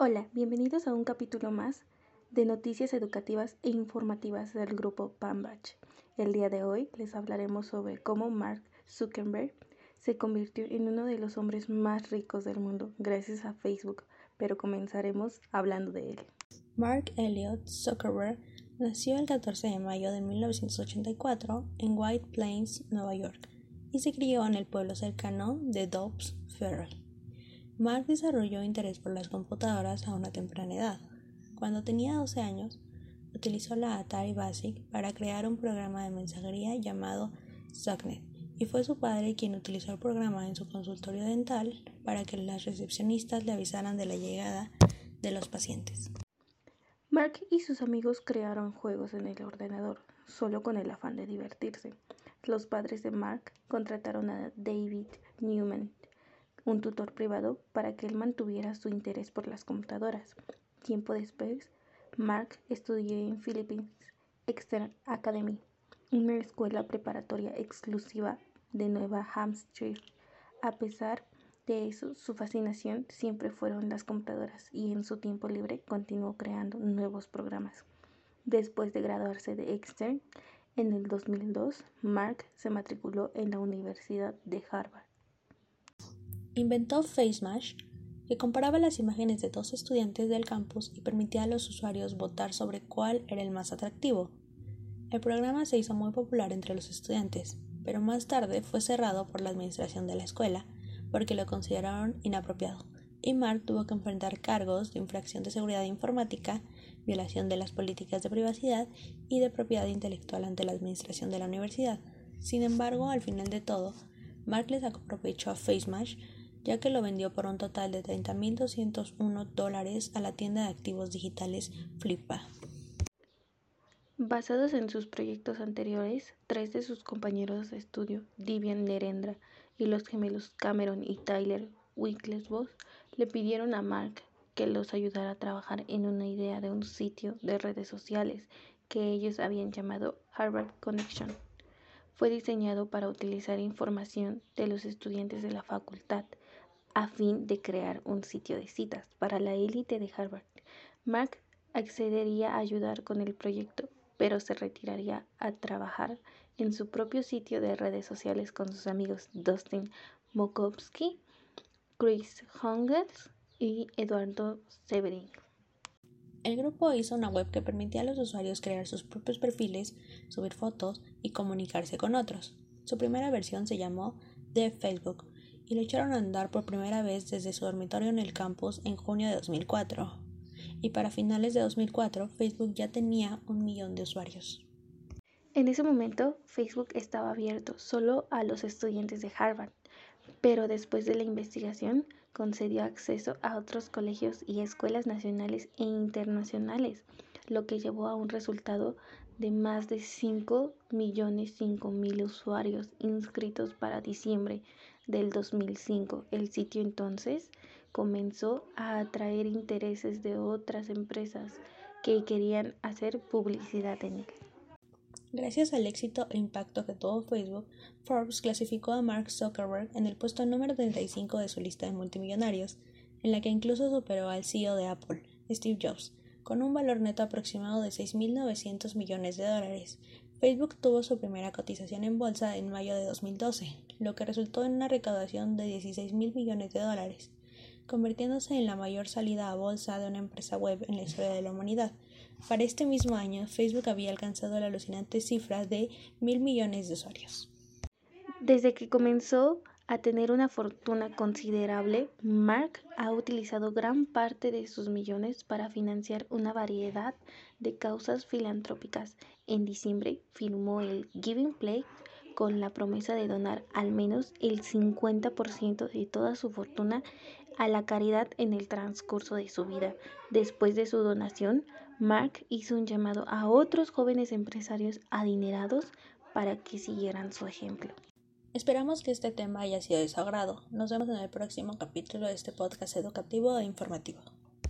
Hola, bienvenidos a un capítulo más de noticias educativas e informativas del grupo Pambach. El día de hoy les hablaremos sobre cómo Mark Zuckerberg se convirtió en uno de los hombres más ricos del mundo gracias a Facebook, pero comenzaremos hablando de él. Mark Elliott Zuckerberg nació el 14 de mayo de 1984 en White Plains, Nueva York, y se crió en el pueblo cercano de Dobbs Ferrell. Mark desarrolló interés por las computadoras a una temprana edad. Cuando tenía 12 años, utilizó la Atari Basic para crear un programa de mensajería llamado Subnet, y fue su padre quien utilizó el programa en su consultorio dental para que las recepcionistas le avisaran de la llegada de los pacientes. Mark y sus amigos crearon juegos en el ordenador, solo con el afán de divertirse. Los padres de Mark contrataron a David Newman un tutor privado para que él mantuviera su interés por las computadoras. Tiempo después, Mark estudió en Philippines Extern Academy, una escuela preparatoria exclusiva de Nueva Hampshire. A pesar de eso, su fascinación siempre fueron las computadoras y en su tiempo libre continuó creando nuevos programas. Después de graduarse de Extern, en el 2002, Mark se matriculó en la Universidad de Harvard inventó FaceMash, que comparaba las imágenes de dos estudiantes del campus y permitía a los usuarios votar sobre cuál era el más atractivo. El programa se hizo muy popular entre los estudiantes, pero más tarde fue cerrado por la administración de la escuela porque lo consideraron inapropiado, y Mark tuvo que enfrentar cargos de infracción de seguridad informática, violación de las políticas de privacidad y de propiedad intelectual ante la administración de la universidad. Sin embargo, al final de todo, Mark les sacó provecho a FaceMash ya que lo vendió por un total de 30.201 dólares a la tienda de activos digitales Flippa. Basados en sus proyectos anteriores, tres de sus compañeros de estudio, Divian Nerendra y los gemelos Cameron y Tyler Winklevoss, le pidieron a Mark que los ayudara a trabajar en una idea de un sitio de redes sociales que ellos habían llamado Harvard Connection. Fue diseñado para utilizar información de los estudiantes de la facultad a fin de crear un sitio de citas para la élite de Harvard. Mark accedería a ayudar con el proyecto, pero se retiraría a trabajar en su propio sitio de redes sociales con sus amigos Dustin Mokovsky, Chris Hongels y Eduardo Severin. El grupo hizo una web que permitía a los usuarios crear sus propios perfiles, subir fotos y comunicarse con otros. Su primera versión se llamó The Facebook y lo echaron a andar por primera vez desde su dormitorio en el campus en junio de 2004. Y para finales de 2004, Facebook ya tenía un millón de usuarios. En ese momento, Facebook estaba abierto solo a los estudiantes de Harvard, pero después de la investigación concedió acceso a otros colegios y escuelas nacionales e internacionales, lo que llevó a un resultado de más de 5 millones 5 mil usuarios inscritos para diciembre del 2005. El sitio entonces comenzó a atraer intereses de otras empresas que querían hacer publicidad en él. Gracias al éxito e impacto que tuvo Facebook, Forbes clasificó a Mark Zuckerberg en el puesto número 35 de su lista de multimillonarios, en la que incluso superó al CEO de Apple, Steve Jobs, con un valor neto aproximado de 6.900 millones de dólares. Facebook tuvo su primera cotización en bolsa en mayo de 2012, lo que resultó en una recaudación de 16 mil millones de dólares, convirtiéndose en la mayor salida a bolsa de una empresa web en la historia de la humanidad. Para este mismo año, Facebook había alcanzado la alucinante cifra de mil millones de usuarios. Desde que comenzó a tener una fortuna considerable, Mark ha utilizado gran parte de sus millones para financiar una variedad de causas filantrópicas. En diciembre firmó el Giving Play con la promesa de donar al menos el 50% de toda su fortuna a la caridad en el transcurso de su vida. Después de su donación, Mark hizo un llamado a otros jóvenes empresarios adinerados para que siguieran su ejemplo. Esperamos que este tema haya sido de su agrado. Nos vemos en el próximo capítulo de este podcast educativo e informativo.